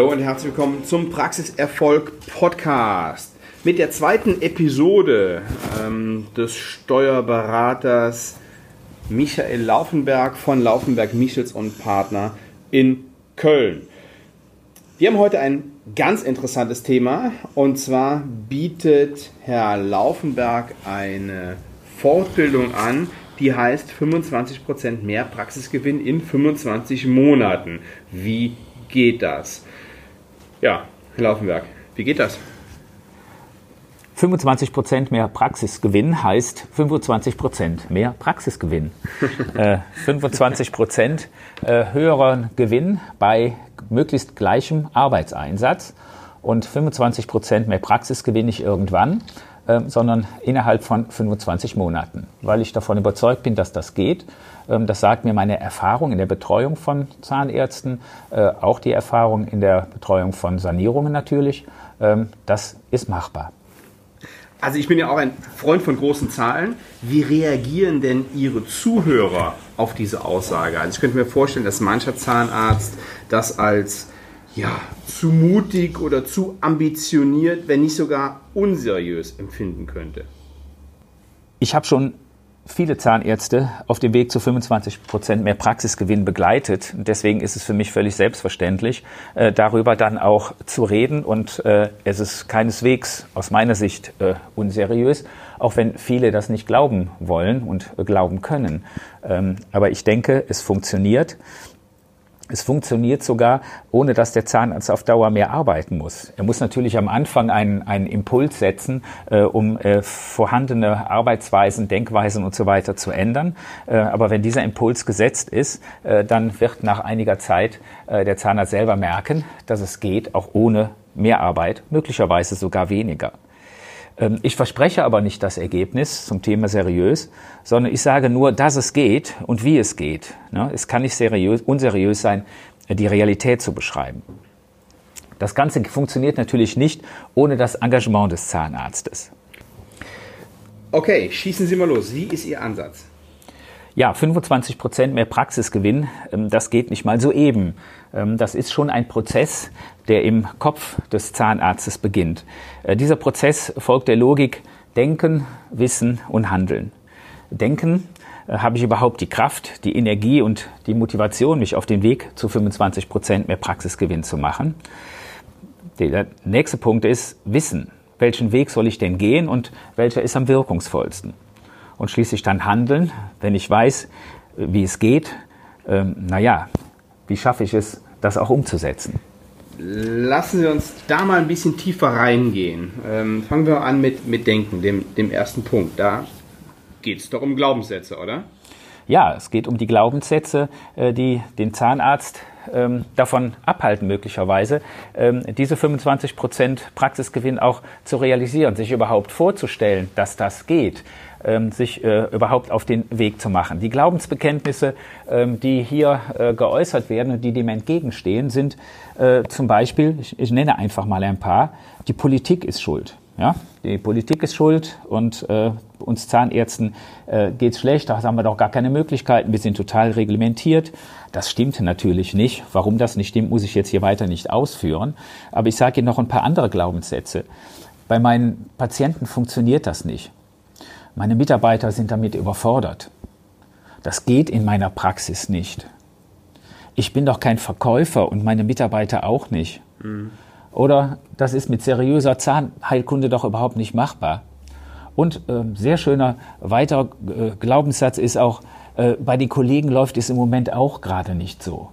Hallo und herzlich willkommen zum Praxiserfolg Podcast. Mit der zweiten Episode ähm, des Steuerberaters Michael Laufenberg von Laufenberg Michels und Partner in Köln. Wir haben heute ein ganz interessantes Thema und zwar bietet Herr Laufenberg eine Fortbildung an, die heißt 25% mehr Praxisgewinn in 25 Monaten. Wie geht das? Ja, Herr Laufenberg, wie geht das? 25% mehr Praxisgewinn heißt 25% mehr Praxisgewinn. äh, 25% äh, höheren Gewinn bei möglichst gleichem Arbeitseinsatz und 25% mehr Praxisgewinn nicht irgendwann, sondern innerhalb von 25 Monaten, weil ich davon überzeugt bin, dass das geht. Ähm, das sagt mir meine Erfahrung in der Betreuung von Zahnärzten, äh, auch die Erfahrung in der Betreuung von Sanierungen natürlich. Ähm, das ist machbar. Also ich bin ja auch ein Freund von großen Zahlen. Wie reagieren denn Ihre Zuhörer auf diese Aussage? Also ich könnte mir vorstellen, dass mancher Zahnarzt das als ja, zu mutig oder zu ambitioniert, wenn nicht sogar unseriös empfinden könnte. Ich habe schon viele Zahnärzte auf dem Weg zu 25 Prozent mehr Praxisgewinn begleitet. Deswegen ist es für mich völlig selbstverständlich, äh, darüber dann auch zu reden. Und äh, es ist keineswegs aus meiner Sicht äh, unseriös, auch wenn viele das nicht glauben wollen und glauben können. Ähm, aber ich denke, es funktioniert. Es funktioniert sogar, ohne dass der Zahnarzt auf Dauer mehr arbeiten muss. Er muss natürlich am Anfang einen, einen Impuls setzen, äh, um äh, vorhandene Arbeitsweisen, Denkweisen und so weiter zu ändern. Äh, aber wenn dieser Impuls gesetzt ist, äh, dann wird nach einiger Zeit äh, der Zahnarzt selber merken, dass es geht, auch ohne Mehrarbeit, möglicherweise sogar weniger. Ähm, ich verspreche aber nicht das Ergebnis zum Thema seriös, sondern ich sage nur, dass es geht und wie es geht. Ne? Es kann nicht seriös, unseriös sein, die Realität zu beschreiben. Das Ganze funktioniert natürlich nicht ohne das Engagement des Zahnarztes. Okay, schießen Sie mal los. Wie ist Ihr Ansatz? Ja, 25 Prozent mehr Praxisgewinn, ähm, das geht nicht mal so eben. Ähm, das ist schon ein Prozess, der im Kopf des Zahnarztes beginnt. Äh, dieser Prozess folgt der Logik Denken, Wissen und Handeln. Denken, äh, habe ich überhaupt die Kraft, die Energie und die Motivation, mich auf den Weg zu 25 Prozent mehr Praxisgewinn zu machen? Der nächste Punkt ist Wissen. Welchen Weg soll ich denn gehen und welcher ist am wirkungsvollsten? Und schließlich dann handeln, wenn ich weiß, wie es geht. Ähm, naja, wie schaffe ich es, das auch umzusetzen? Lassen Sie uns da mal ein bisschen tiefer reingehen. Ähm, fangen wir an mit, mit Denken, dem, dem ersten Punkt. Da geht es doch um Glaubenssätze, oder? Ja, es geht um die Glaubenssätze, äh, die den Zahnarzt ähm, davon abhalten, möglicherweise, ähm, diese 25 Prozent Praxisgewinn auch zu realisieren, sich überhaupt vorzustellen, dass das geht sich äh, überhaupt auf den Weg zu machen. Die Glaubensbekenntnisse, ähm, die hier äh, geäußert werden und die dem entgegenstehen, sind äh, zum Beispiel, ich, ich nenne einfach mal ein paar, die Politik ist schuld. Ja, die Politik ist schuld und äh, uns Zahnärzten äh, geht es schlecht, da haben wir doch gar keine Möglichkeiten, wir sind total reglementiert. Das stimmt natürlich nicht. Warum das nicht stimmt, muss ich jetzt hier weiter nicht ausführen. Aber ich sage Ihnen noch ein paar andere Glaubenssätze. Bei meinen Patienten funktioniert das nicht. Meine Mitarbeiter sind damit überfordert. Das geht in meiner Praxis nicht. Ich bin doch kein Verkäufer und meine Mitarbeiter auch nicht. Mhm. Oder das ist mit seriöser Zahnheilkunde doch überhaupt nicht machbar. Und äh, sehr schöner weiterer äh, Glaubenssatz ist auch, äh, bei den Kollegen läuft es im Moment auch gerade nicht so.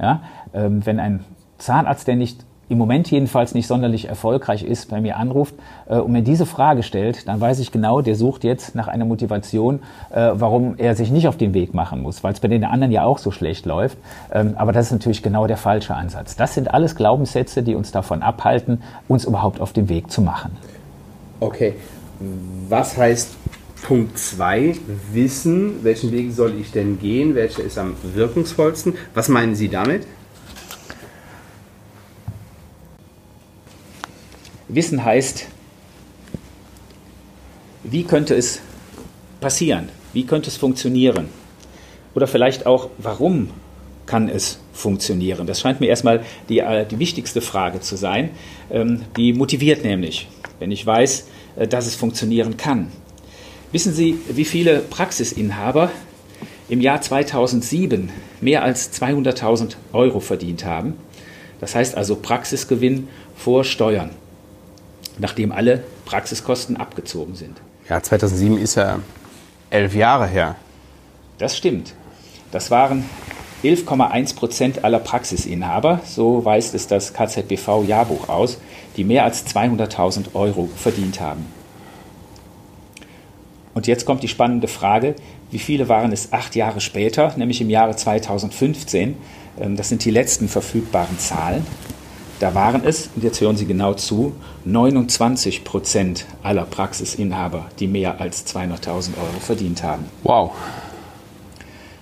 Ja? Ähm, wenn ein Zahnarzt, der nicht im Moment jedenfalls nicht sonderlich erfolgreich ist, bei mir anruft äh, und mir diese Frage stellt, dann weiß ich genau, der sucht jetzt nach einer Motivation, äh, warum er sich nicht auf den Weg machen muss, weil es bei den anderen ja auch so schlecht läuft. Ähm, aber das ist natürlich genau der falsche Ansatz. Das sind alles Glaubenssätze, die uns davon abhalten, uns überhaupt auf den Weg zu machen. Okay, was heißt Punkt 2, wissen, welchen Weg soll ich denn gehen, welcher ist am wirkungsvollsten? Was meinen Sie damit? Wissen heißt, wie könnte es passieren? Wie könnte es funktionieren? Oder vielleicht auch, warum kann es funktionieren? Das scheint mir erstmal die, äh, die wichtigste Frage zu sein. Ähm, die motiviert nämlich, wenn ich weiß, äh, dass es funktionieren kann. Wissen Sie, wie viele Praxisinhaber im Jahr 2007 mehr als 200.000 Euro verdient haben? Das heißt also Praxisgewinn vor Steuern, nachdem alle Praxiskosten abgezogen sind. Ja, 2007 ist ja elf Jahre her. Das stimmt. Das waren 11,1 Prozent aller Praxisinhaber, so weist es das KZBV-Jahrbuch aus, die mehr als 200.000 Euro verdient haben. Und jetzt kommt die spannende Frage, wie viele waren es acht Jahre später, nämlich im Jahre 2015? Ähm, das sind die letzten verfügbaren Zahlen. Da waren es, und jetzt hören Sie genau zu, 29 Prozent aller Praxisinhaber, die mehr als 200.000 Euro verdient haben. Wow.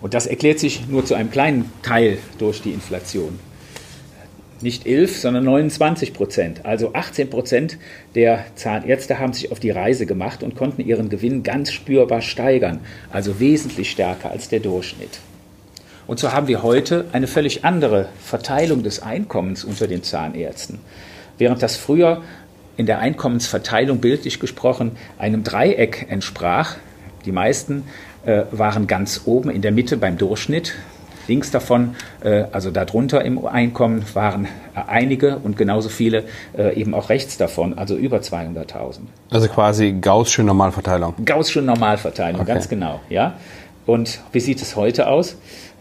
Und das erklärt sich nur zu einem kleinen Teil durch die Inflation. Nicht 11, sondern 29 Prozent. Also 18 Prozent der Zahnärzte haben sich auf die Reise gemacht und konnten ihren Gewinn ganz spürbar steigern, also wesentlich stärker als der Durchschnitt. Und so haben wir heute eine völlig andere Verteilung des Einkommens unter den Zahnärzten. Während das früher in der Einkommensverteilung bildlich gesprochen einem Dreieck entsprach, die meisten äh, waren ganz oben in der Mitte beim Durchschnitt. Links davon, äh, also darunter im Einkommen, waren äh, einige und genauso viele äh, eben auch rechts davon, also über 200.000. Also quasi Gaußsche Normalverteilung. Gaußsche Normalverteilung, okay. ganz genau, ja. Und wie sieht es heute aus?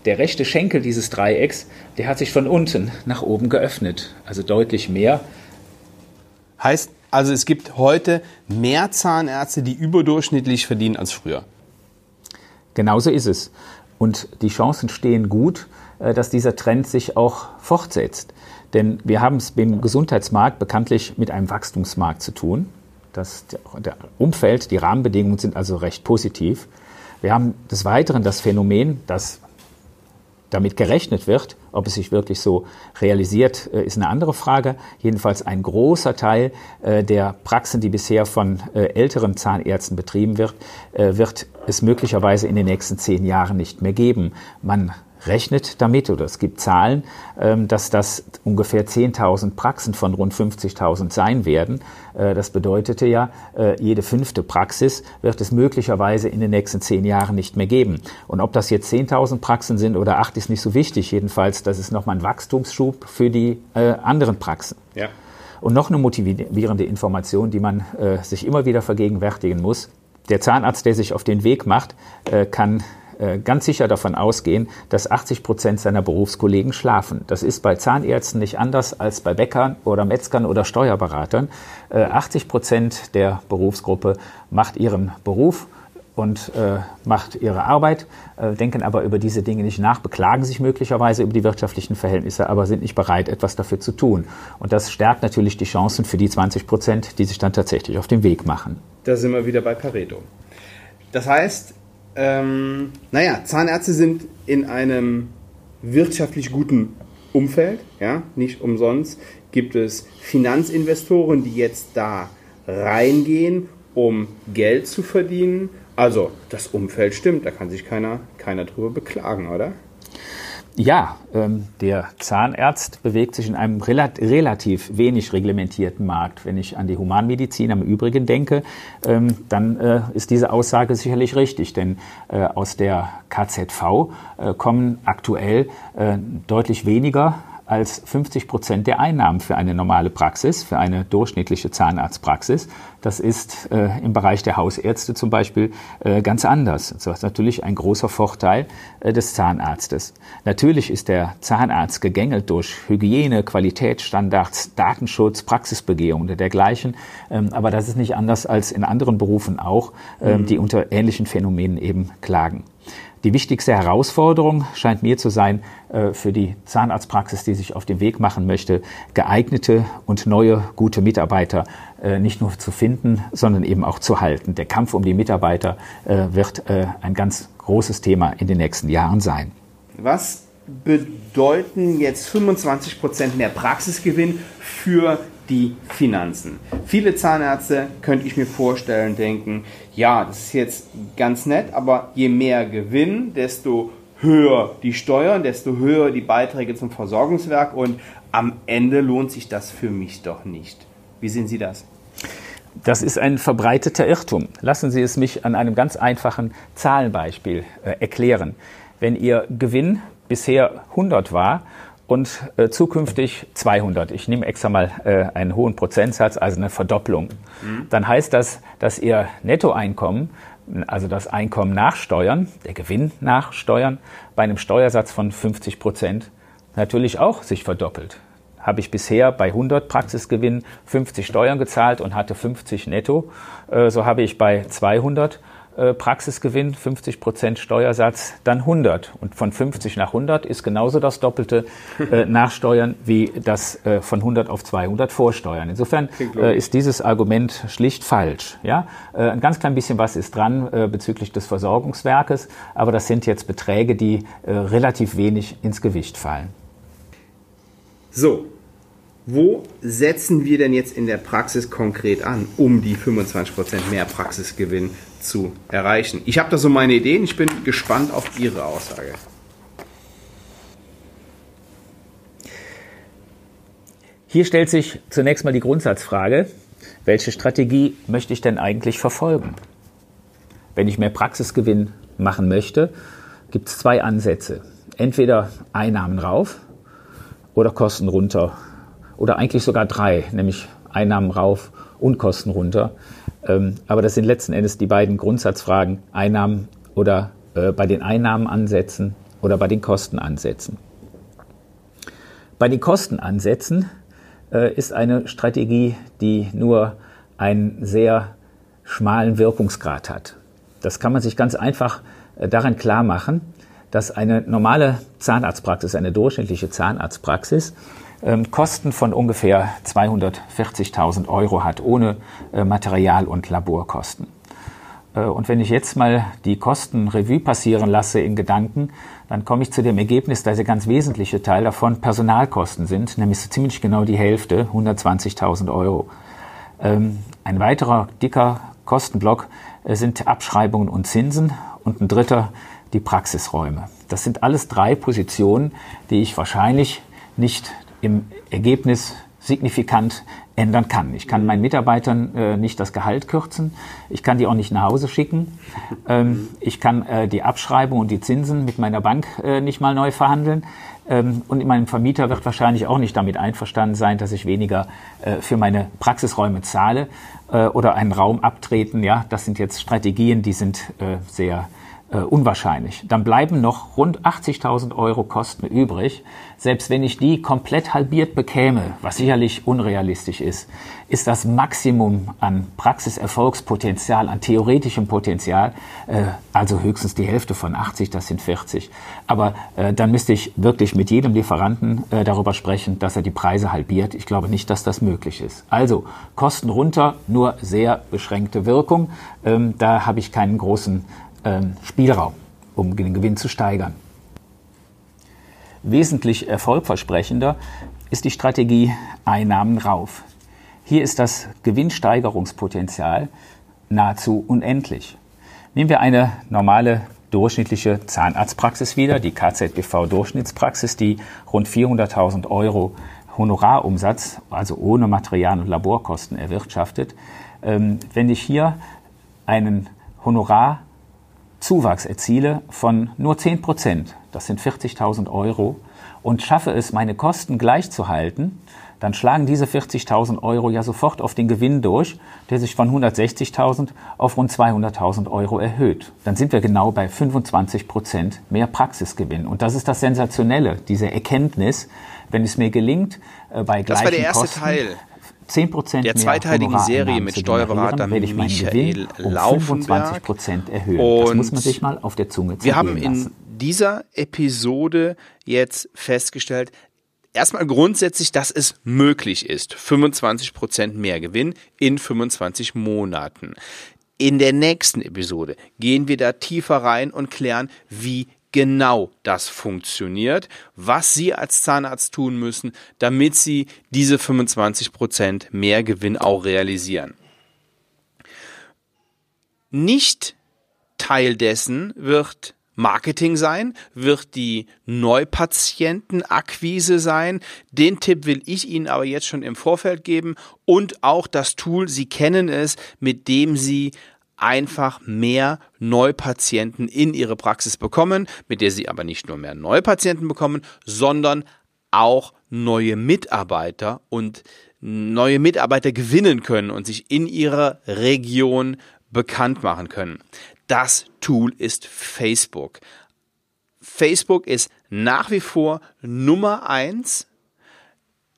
Der rechte Schenkel dieses Dreiecks, der hat sich von unten nach oben geöffnet, also deutlich mehr. Heißt also, es gibt heute mehr Zahnärzte, die überdurchschnittlich verdienen als früher. Genauso ist es. Und die Chancen stehen gut, äh, dass dieser Trend sich auch fortsetzt. Denn wir haben es beim Gesundheitsmarkt bekanntlich mit einem Wachstumsmarkt zu tun. Das der Umfeld, die Rahmenbedingungen sind also recht positiv. Wir haben des Weiteren das Phänomen, dass damit gerechnet wird, ob es sich wirklich so realisiert, äh, ist eine andere Frage. Jedenfalls ein großer Teil äh, der Praxen, die bisher von äh, älteren Zahnärzten betrieben wird, wird es möglicherweise in den nächsten zehn Jahren nicht mehr geben. Man rechnet damit, oder es gibt Zahlen, ähm, dass das ungefähr 10.000 Praxen von rund 50.000 sein werden. Äh, das bedeutete ja, äh, jede fünfte Praxis wird es möglicherweise in den nächsten zehn Jahren nicht mehr geben. Und ob das jetzt 10.000 Praxen sind oder acht, ist nicht so wichtig. Jedenfalls, das ist nochmal ein Wachstumsschub für die äh, anderen Praxen. Ja. Und noch eine motivierende Information, die man sich immer wieder vergegenwärtigen muss. Der Zahnarzt, der sich auf den Weg macht, kann ganz sicher davon ausgehen, dass 80 Prozent seiner Berufskollegen schlafen. Das ist bei Zahnärzten nicht anders als bei Bäckern oder Metzgern oder Steuerberatern. 80 äh, Prozent der Berufsgruppe macht ihren Beruf und äh, macht ihre Arbeit, äh, denken aber über diese Dinge nicht nach, beklagen sich möglicherweise über die wirtschaftlichen Verhältnisse, aber sind nicht bereit, etwas dafür zu tun. Und das stärkt natürlich die Chancen für die 20 Prozent, die sich dann tatsächlich auf den Weg machen. Da sind wir wieder bei Pareto. Das heißt, ähm, naja, Zahnärzte sind in einem wirtschaftlich guten Umfeld, ja, nicht umsonst gibt es Finanzinvestoren, die jetzt da reingehen, um Geld zu verdienen. Also das Umfeld stimmt, da kann sich keiner, keiner drüber beklagen, oder? Ja, ähm, der Zahnarzt bewegt sich in einem relativ wenig reglementierten Markt. Wenn ich an die Humanmedizin am Übrigen denke, ähm, dann äh, ist diese Aussage sicherlich richtig, denn äh, aus der KZV äh, kommen aktuell äh, deutlich weniger als 50 Prozent der Einnahmen für eine normale Praxis, für eine durchschnittliche Zahnarztpraxis. Das ist äh, im Bereich der Hausärzte zum Beispiel äh, ganz anders. Das ist natürlich ein großer Vorteil äh, des Zahnarztes. Natürlich ist der Zahnarzt gegängelt durch Hygiene, Qualitätsstandards, Datenschutz, Praxisbegehung oder dergleichen. Ähm, aber das ist nicht anders als in anderen Berufen auch, ähm, mhm. die unter ähnlichen Phänomenen eben klagen. Die wichtigste Herausforderung scheint mir zu sein, äh, für die Zahnarztpraxis, die sich auf den Weg machen möchte, geeignete und neue gute Mitarbeiter äh, nicht nur zu finden, sondern eben auch zu halten. Der Kampf um die Mitarbeiter äh, wird ein ganz großes Thema in den nächsten Jahren sein. Was bedeuten jetzt 25 Prozent mehr Praxisgewinn für die Finanzen. Viele Zahnärzte, könnte ich mir vorstellen, denken, ja, das ist jetzt ganz nett, aber je mehr Gewinn, desto höher die Steuern, desto höher die Beiträge zum Versorgungswerk und am Ende lohnt sich das für mich doch nicht. Wie sehen Sie das? Das ist ein verbreiteter Irrtum. Lassen Sie es mich an einem ganz einfachen Zahlenbeispiel äh, erklären. Wenn Ihr Gewinn bisher 100 war und äh, zukünftig 200, ich nehme extra mal äh, einen hohen Prozentsatz, also eine Verdopplung, mhm. dann heißt das, dass Ihr Nettoeinkommen, also das Einkommen nach Steuern, der Gewinn nach Steuern, bei einem Steuersatz von 50 Prozent natürlich auch sich verdoppelt habe ich bisher bei 100 Praxisgewinn 50 Steuern gezahlt und hatte 50 netto. Äh, so habe ich bei 200 äh, Praxisgewinn, 50 Prozent Steuersatz, dann 100. Und von 50 nach 100 ist genauso das Doppelte äh, Nachsteuern wie das von 100 auf 200 Vorsteuern. Insofern ist dieses Argument schlicht falsch. Ja? ein ganz klein bisschen was ist dran bezüglich des Versorgungswerkes, aber das sind jetzt Beträge, die relativ wenig ins Gewicht fallen. So, wo setzen wir denn jetzt in der Praxis konkret an, um die 25% mehr Praxisgewinn zu erreichen? Ich habe da so meine Ideen, ich bin gespannt auf Ihre Aussage. Hier stellt sich zunächst mal die Grundsatzfrage, welche Strategie möchte ich denn eigentlich verfolgen? Wenn ich mehr Praxisgewinn machen möchte, gibt es zwei Ansätze. Entweder Einnahmen rauf, oder Kosten runter. Oder eigentlich sogar drei, nämlich Einnahmen rauf und Kosten runter. Ähm, aber das sind letzten Endes die beiden Grundsatzfragen, Einnahmen oder äh, bei den Einnahmen ansetzen oder bei den Kosten ansetzen. Bei den Kosten ansetzen äh, ist eine Strategie, die nur einen sehr schmalen Wirkungsgrad hat. Das kann man sich ganz einfach äh, daran klar machen, dass eine normale Zahnarztpraxis, eine durchschnittliche Zahnarztpraxis, ähm, Kosten von ungefähr 240.000 Euro hat, ohne äh, Material- und Laborkosten. Äh, und wenn ich jetzt mal die Kosten Revue passieren lasse in Gedanken, dann komme ich zu dem Ergebnis, dass der ganz wesentliche Teil davon Personalkosten sind, nämlich so ziemlich genau die Hälfte, 120.000 Euro. Ähm, ein weiterer dicker Kostenblock äh, sind Abschreibungen und Zinsen und ein dritter die Praxisräume. Das sind alles drei Positionen, die ich wahrscheinlich nicht im Ergebnis signifikant ändern kann. Ich kann meinen Mitarbeitern äh, nicht das Gehalt kürzen, ich kann die auch nicht nach Hause schicken, ähm, ich kann äh, die Abschreibung und die Zinsen mit meiner Bank äh, nicht mal neu verhandeln ähm, und mein Vermieter wird wahrscheinlich auch nicht damit einverstanden sein, dass ich weniger äh, für meine Praxisräume zahle äh, oder einen Raum abtreten. Ja, das sind jetzt Strategien, die sind äh, sehr äh, unwahrscheinlich. Dann bleiben noch rund 80.000 Euro Kosten übrig. Selbst wenn ich die komplett halbiert bekäme, was sicherlich unrealistisch ist, ist das Maximum an Praxiserfolgspotenzial, an theoretischem Potenzial, äh, also höchstens die Hälfte von 80, das sind 40. Aber äh, dann müsste ich wirklich mit jedem Lieferanten äh, darüber sprechen, dass er die Preise halbiert. Ich glaube nicht, dass das möglich ist. Also Kosten runter, nur sehr beschränkte Wirkung. Ähm, da habe ich keinen großen Spielraum, um den Gewinn zu steigern. Wesentlich erfolgversprechender ist die Strategie Einnahmen rauf. Hier ist das Gewinnsteigerungspotenzial nahezu unendlich. Nehmen wir eine normale durchschnittliche Zahnarztpraxis wieder, die KZBV-Durchschnittspraxis, die rund 400.000 Euro Honorarumsatz, also ohne Material- und Laborkosten erwirtschaftet. Ähm, wenn ich hier einen Honorar Zuwachs erziele von nur 10 Prozent, das sind 40.000 Euro, und schaffe es, meine Kosten gleich zu halten, dann schlagen diese 40.000 Euro ja sofort auf den Gewinn durch, der sich von 160.000 auf rund 200.000 Euro erhöht. Dann sind wir genau bei 25 Prozent mehr Praxisgewinn. Und das ist das Sensationelle, diese Erkenntnis, wenn es mir gelingt, äh, bei gleichen Das war der erste Kosten, Teil 10% der zweiteiligen Serie mit Steuerberater Michael um Laufenberg. erhöhen. Und das muss man sich mal auf der Zunge Wir haben in dieser Episode jetzt festgestellt, erstmal grundsätzlich, dass es möglich ist, 25% mehr Gewinn in 25 Monaten. In der nächsten Episode gehen wir da tiefer rein und klären, wie genau das funktioniert, was Sie als Zahnarzt tun müssen, damit Sie diese 25% mehr Gewinn auch realisieren. Nicht Teil dessen wird Marketing sein, wird die Neupatientenakquise sein. Den Tipp will ich Ihnen aber jetzt schon im Vorfeld geben und auch das Tool, Sie kennen es, mit dem Sie einfach mehr Neupatienten in ihre Praxis bekommen, mit der sie aber nicht nur mehr Neupatienten bekommen, sondern auch neue Mitarbeiter und neue Mitarbeiter gewinnen können und sich in ihrer Region bekannt machen können. Das Tool ist Facebook. Facebook ist nach wie vor Nummer eins.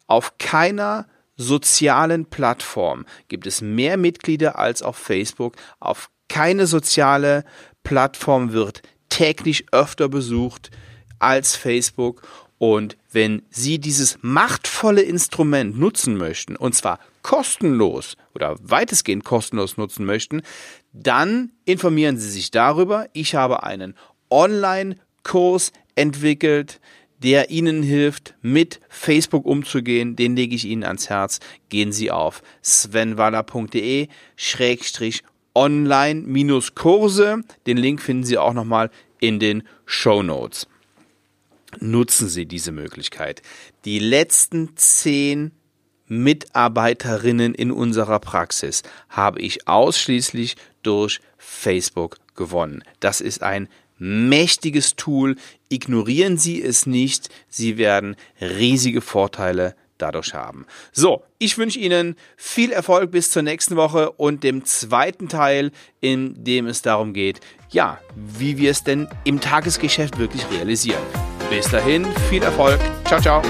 Auf keiner sozialen Plattform gibt es mehr Mitglieder als auf Facebook. Auf keine soziale Plattform wird täglich öfter besucht als Facebook. Und wenn Sie dieses machtvolle Instrument nutzen möchten, und zwar kostenlos oder weitestgehend kostenlos nutzen möchten, dann informieren Sie sich darüber. Ich habe einen Online-Kurs entwickelt, der Ihnen hilft, mit Facebook umzugehen. Den lege ich Ihnen ans Herz. Gehen Sie auf svenwaller.de schrägstrich online-Kurse. Den Link finden Sie auch nochmal in den Show Notes nutzen Sie diese Möglichkeit. Die letzten zehn Mitarbeiterinnen in unserer Praxis habe ich ausschließlich durch Facebook gewonnen. Das ist ein mächtiges Tool. Ignorieren Sie es nicht. Sie werden riesige Vorteile dadurch haben. So, ich wünsche Ihnen viel Erfolg bis zur nächsten Woche und dem zweiten Teil, in dem es darum geht, ja, wie wir es denn im Tagesgeschäft wirklich realisieren. Bis dahin, viel Erfolg. Ciao, ciao.